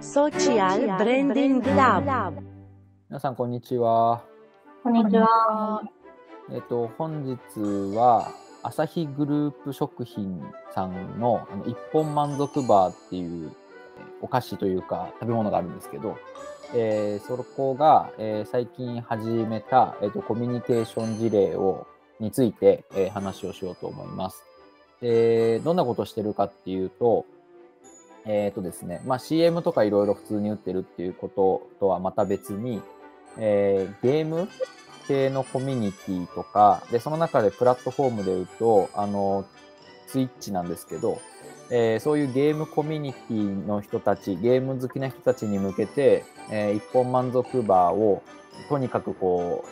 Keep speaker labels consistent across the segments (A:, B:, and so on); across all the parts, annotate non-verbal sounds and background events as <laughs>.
A: Social Branding Lab
B: 皆さん、こんにちは。
C: こんにちは。
B: えっと、本日は、アサヒグループ食品さんのあの一本満足バーっていうえーお菓子というか食べ物があるんですけど、えーそこが、えー最近始めた、えっとコミュニケーション事例をについて、えー話をしようと思います。でどんなことをしてるかっていうと、えっ、とですね、まあ、CM とかいろいろ普通に売ってるっていうこととはまた別に、えーゲーム系のコミュニティとか、で、その中でプラットフォームで言うと、あの、ツイッチなんですけど、えーそういうゲームコミュニティの人たち、ゲーム好きな人たちに向けて、えー一本満足バーをとにかくこ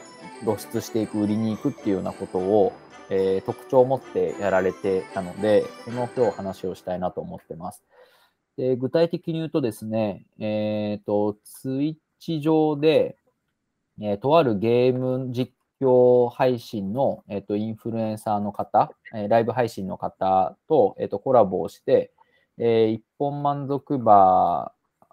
B: う露出していく、売りに行くっていうようなことを、えー特徴を持ってやられてたので、その今日話をしたいなと思ってます。で具体的に言うとですね、えっ、と、ツイッチ上で、えーとあるゲーム実況配信の、えー、とインフルエンサーの方、えライブ配信の方と,、えーとコラボをして、えー一本満足バ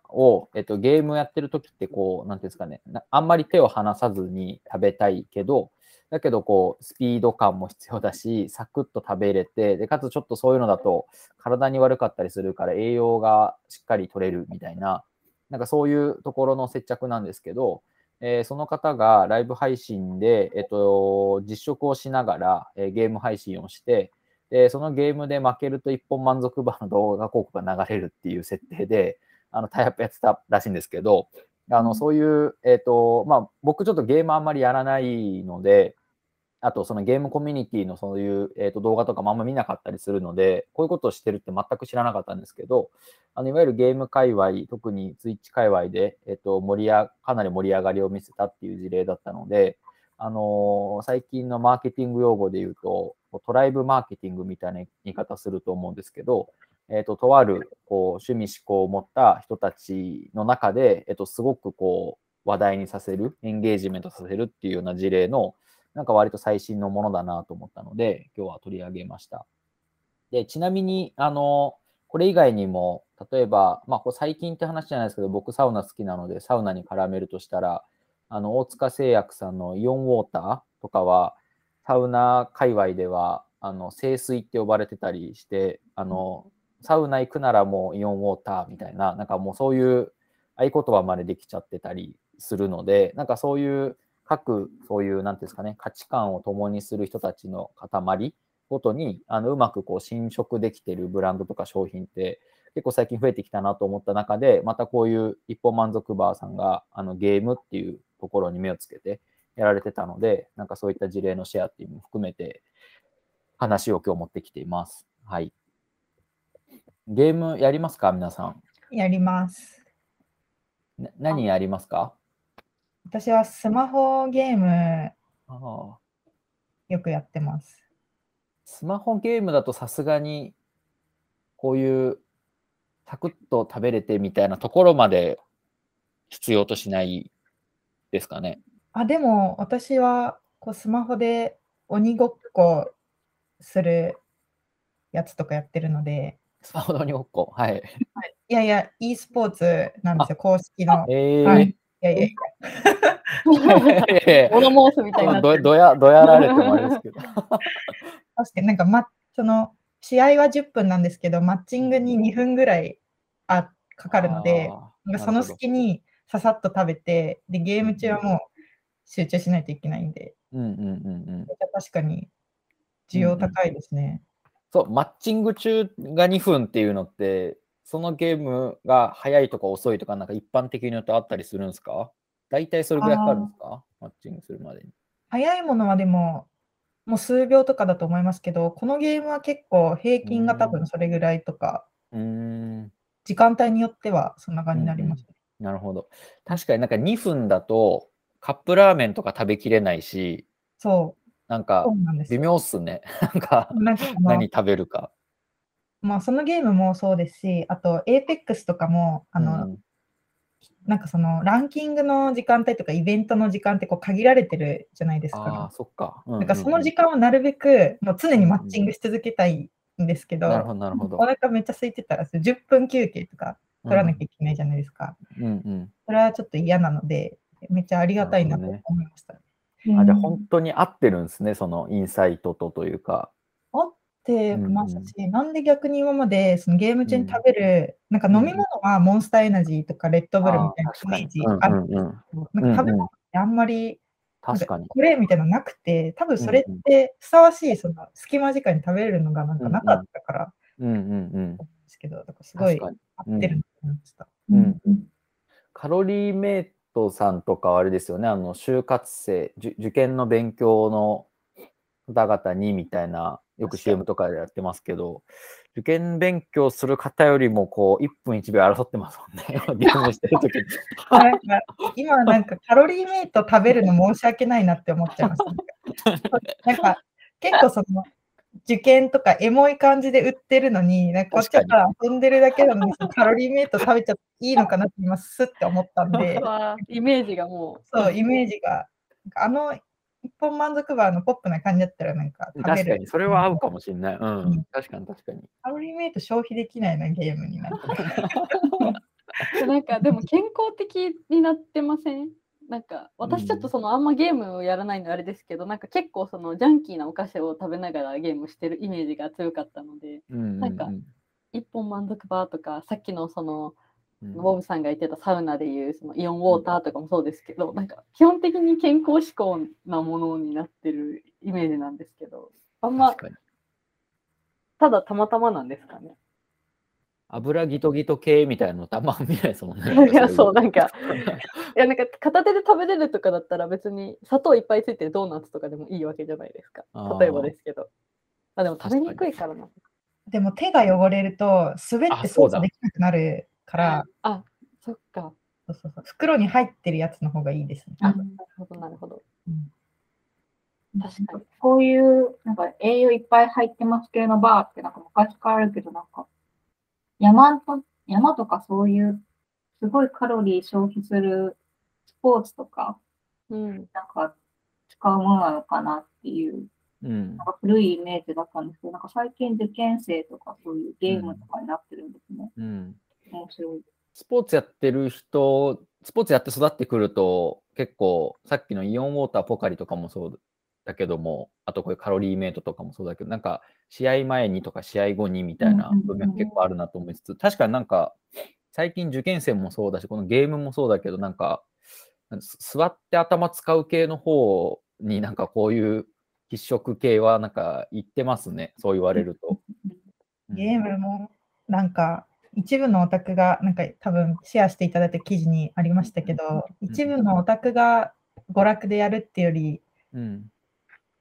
B: ーを、えーとゲームやってる時ってこう、なんていうんですかね、あんまり手を離さずに食べたいけど、だけどこう、スピード感も必要だし、サクッと食べれて、でかつちょっとそういうのだと体に悪かったりするから栄養がしっかり取れるみたいな、なんかそういうところの接着なんですけど、えーその方がライブ配信で、えっと、実食をしながら、えーゲーム配信をして、でそのゲームで負けると一本満足バーの動画広告が流れるっていう設定で、あのタイアップやってたらしいんですけど、あのそういう、えっとまあ、僕ちょっとゲームあんまりやらないので、あとそのゲームコミュニティのそういう、えー、と動画とかもあんま見なかったりするので、こういうことをしてるって全く知らなかったんですけど、あのいわゆるゲーム界隈、特にツイッチ界隈で、えっと盛りやかなり盛り上がりを見せたっていう事例だったので、あのー最近のマーケティング用語で言うと、トライブマーケティングみたいな言い方すると思うんですけど、えっととあるこう趣味思考を持った人たちの中で、えっとすごくこう話題にさせる、エンゲージメントさせるっていうような事例の、なんか割と最新のものだなと思ったので、今日は取り上げました。で、ちなみに、あの、これ以外にも、例えば、まあ、これ最近って話じゃないですけど、僕サウナ好きなので、サウナに絡めるとしたら、あの、大塚製薬さんのイオンウォーターとかは、サウナ界隈では、あの、清水って呼ばれてたりして、あの、サウナ行くならもうイオンウォーターみたいな、なんかもうそういう合言葉までできちゃってたりするので、なんかそういう各そういう、なんていうんですかね、価値観を共にする人たちの塊ごとに、あのうまくこう侵食できてるブランドとか商品って結構最近増えてきたなと思った中で、またこういう一本満足バーさんがあのゲームっていうところに目をつけてやられてたので、なんかそういった事例のシェアっていうのも含めて話を今日持ってきています。はい。ゲームやりますか皆さん。
C: やります。
B: な何やりますか？
C: 私はスマホゲーム
B: ああ
C: よくやってます。
B: スマホゲームだとさすがにこういうサクッと食べれてみたいなところまで必要としないですかね。
C: あ、でも私はこうスマホで鬼ごっこするやつとかやってるので、
B: スマホの鬼ごっこ。はい。
C: いやいや、e スポーツなんですよ、公式の。
B: えー
C: はいいやいやいや、<laughs>
D: 物申すみたいにな
B: ど
D: る。
B: どやどやられてもあれですけど。<laughs>
C: 確かになんか、ま、その試合は10分なんですけど、マッチングに2分ぐらいあかかるので、
B: あ
C: なんかその隙にささっと食べて、で、ゲーム中はもう集中しないといけないんで、
B: ーうんうんうんうん。
C: 確かに需要高いですね。
B: そう、マッチング中が2分っていうのって、そのゲームが早いとか遅いとか、なんか一般的によってあったりするんですか？大体それぐらいかかるんですか？マッチングするまでに。
C: 早いものはでも、もう数秒とかだと思いますけど、このゲームは結構平均が多分それぐらいとか、
B: うーん。
C: 時間帯によってはそんな感じになりますね。
B: なるほど。確かになんか2分だとカップラーメンとか食べきれないし、
C: そう、
B: なんか微
C: よ。
B: 妙っすね。<laughs> なんか何食べるか。
C: まあ、そのゲームもそうですし、あと APEX とかも、あの、
B: うん
C: なんかそのランキングの時間帯とかイベントの時間ってこう限られてるじゃないです
B: ああ
C: か。、
B: そっか。う
C: なんかその時間をなるべくもう常にマッチングし続けたいんですけど、
B: なるほど、なるほど
C: お。腹めっちゃ空いてたら10分休憩とか取らなきゃいけないじゃないですか。
B: うんうん。
C: それはちょっと嫌なので、めっちゃありがたいなと思いました。
B: あじゃあ本当に合ってるんですね、そのインサイトとというか。
C: てましたし、なんで逆に今までそのゲーム中に食べる、なんか飲み物はモンスターエナジーとかレッドブルみたいなイメージあるんですけど、なんか食べ物ってあんまり、
B: 確かに。
C: これみたいなのなくて、多分それってふさわしい、その隙間時間に食べれるのがなんかなかったから、
B: うんうん。うん。
C: ですけど、だからすごい合ってるなと思いました。
B: うん。カロリーメイトさんとかはあれですよね、あの就活生、受験の勉強の方々にみたいな、よく CM とかでやってますけど、受験勉強する方よりもこう1分1秒争ってますもんね、<laughs> ゲームしてるときに。
C: なんか今なんかカロリーメイト食べるの申し訳ないなって思っちゃいました。<laughs> なんか結構その受験とかエモい感じで売ってるのに、なんかこっちから遊んでるだけなのに、カロリーメイト食べちゃっていいのかなって今すって思ったんで、
D: イメージがも
C: う。そう、イメージが。あの一本満足バーのポップな感じだったらなんか
B: 食べる。確かに、それは合うかもしれない。うん、うん、確かに確かに。
C: カロリーメイト消費できないな、ゲームになって。<laughs>
D: なんかでも健康的になってません？なんか私ちょっとそのあんまゲームをやらないのあれですけど、うん、なんか結構そのジャンキーなお菓子を食べながらゲームしてるイメージが強かったので、
B: うんうんうん、
D: なんか一本満足バーとかさっきのその、うん、ボブさんが言ってたサウナでいうそのイオンウォーターとかもそうですけど、うん、なんか基本的に健康志向なものになってるイメージなんですけどあんまただたまたまなんですかね。
B: 油ギトギト系みたいなのたまん見ないですもんね。<laughs>
D: いや、そう、なんか、<laughs> いや、なんか片手で食べれるとかだったら別に砂糖いっぱいついてるドーナツとかでもいいわけじゃないですか。例えばですけど。あ、でも食べにくいからな。
C: でも手が汚れると滑って操作できなくなるから。
D: あ、そっか。
C: そうそうそう。袋に入ってるやつの方がいいですね。
D: あ、なるほど、なるほど。
E: うん、確かに。こういう、なんか栄養いっぱい入ってます系のバーってなんか昔からあるけど、なんか、山と山とかそういうすごいカロリー消費するスポーツとか、
D: うん、
E: なんか使うものなのかなっていう、
B: うん、
E: なんか古いイメージだったんですけど、なんか最近受験生とかそういうゲームとかになってるんですね。
B: うん。スポーツやってる人、スポーツやって育ってくると、結構さっきのイオンウォーターポカリとかもそうだけども、あとこういうカロリーメイトとかもそうだけど、なんか試合前にとか試合後にみたいな部分結構あるなと思いつつ、確かになんか最近受験生もそうだし、このゲームもそうだけど、なんか座って頭使う系の方になんかこういう必食系はなんか言ってますね、そう言われると。
C: ゲームもなんか一部のオタクがなんか多分シェアしていただいた記事にありましたけど、一部のオタクが娯楽でやるっていうより、
B: うん、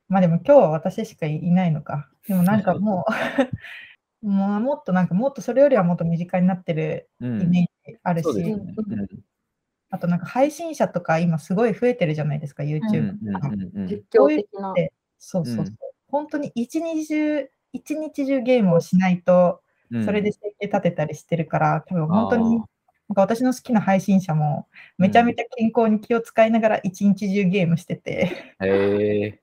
C: まあでも今日は私しかいないのか。でもなんかもう、<laughs> もうもっとなんかもっとそれよりはもっと身近になってるイメージあるし、
B: うん、
C: あとなんか配信者とか今すごい増えてるじゃないですか、YouTube とか。
D: 実況的な。
C: そうそうそう。本当に一日中、一日中ゲームをしないと、それで生計立てたりしてるから、多分本当に、なんか私の好きな配信者もめちゃめちゃ健康に気を使いながら一日中ゲームしてて、
B: うん、へえ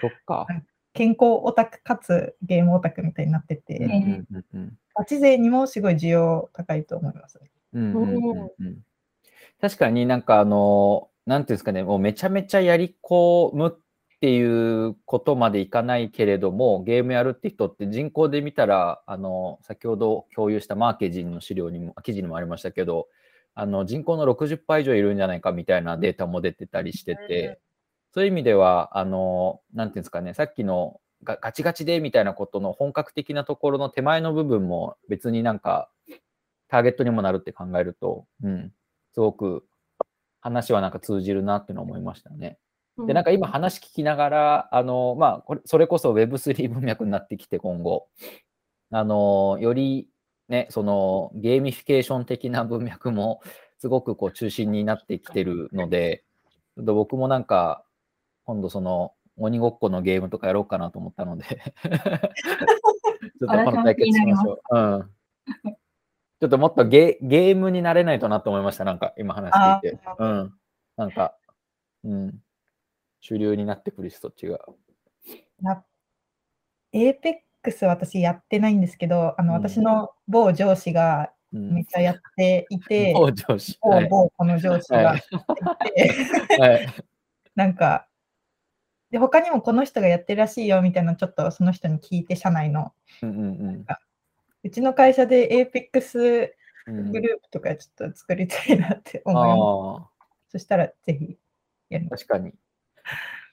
B: そっか。<laughs>
C: 健康オタクかつゲームオタクみたいになってて、ガチ勢にもすごい需要高いと思います、ね。
B: 確かになんかあの、なんていうんですかね、もうめちゃめちゃやり込むっていうことまでいかないけれども、ゲームやるって人って人口で見たら、あの、先ほど共有したマーケジンの資料にも、記事にもありましたけど、あの人口の60%以上いるんじゃないかみたいなデータも出てたりしてて、そういう意味では、あの、なんていうんですかね、さっきのガガチガチでみたいなことの本格的なところの手前の部分も別になんかターゲットにもなるって考えると、うん、すごく話はなんか通じるなっていうのを思いましたね。で、なんか今話聞きながら、あの、まあ、これ、それこそ Web3 文脈になってきて今後、あの、よりね、そのゲーミフィケーション的な <laughs> 文脈もすごくこう中心になってきてるので、ちょっと僕もなんか今度その鬼ごっこのゲームとかやろうかなと思ったので <laughs> ちょっとこの対決しましょう。うん。ちょっともっとゲゲームに慣れないとなと思いました。なんか今話聞いて。うん。なんか、うん。主流になってくるし、そっちが。
C: エーペックス私やってないんですけど、あの、私の某上司が
B: うん
C: めっちゃやっていて、<laughs>
B: 某上司。
C: 某
B: はい。
C: 某この上司が
B: はい
C: いて、<laughs>
B: はい。
C: なんか、で、他にもこの人がやってるらしいよみたいなのちょっとその人に聞いて、社内の。
B: うんうん
C: うちの会社で APEX
B: うん。
C: グループとかちょっと作りたいなって思います。
B: ああ。
C: そしたらぜひやります。
B: 確かに。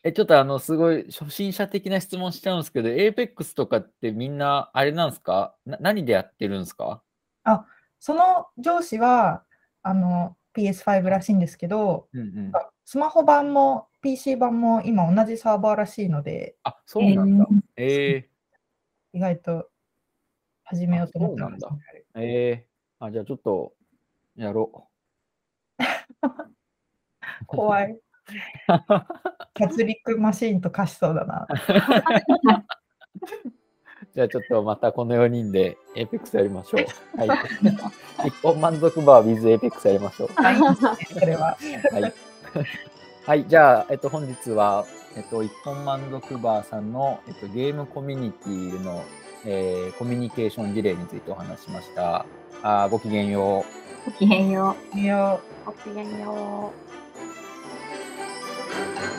B: え、ちょっとあの、すごい初心者的な質問しちゃうんですけど、APEX とかってみんな、あれなんですか？な何でやってるんですか？
C: その上司はあの PS5 らしいんですけど、
B: うんうん。
C: スマホ版も PC 版も今同じサーバーらしいので、
B: あ、そうなんだ。
E: え
B: ええ
C: 意外と始めようと思ってます
B: あそうなんええあ、じゃあちょっと、やろ <laughs>
C: 怖い。<laughs> キャツリックマシーンと化しそうだな。
B: う。<laughs> じゃあちょっとまたこの4人で APEX やりましょう。はい。一本満足バー with APEX やりましょう。
C: はいそれは。
B: はい。はい、じゃあ、えっと、本日は、えっと、一本満足バーさんの、えっと、ゲームコミュニティの、えーコミュニケーション事例についてお話ししました。あーごきげんよう。
E: ごきげんよう。
C: いや
A: ごきげんよう。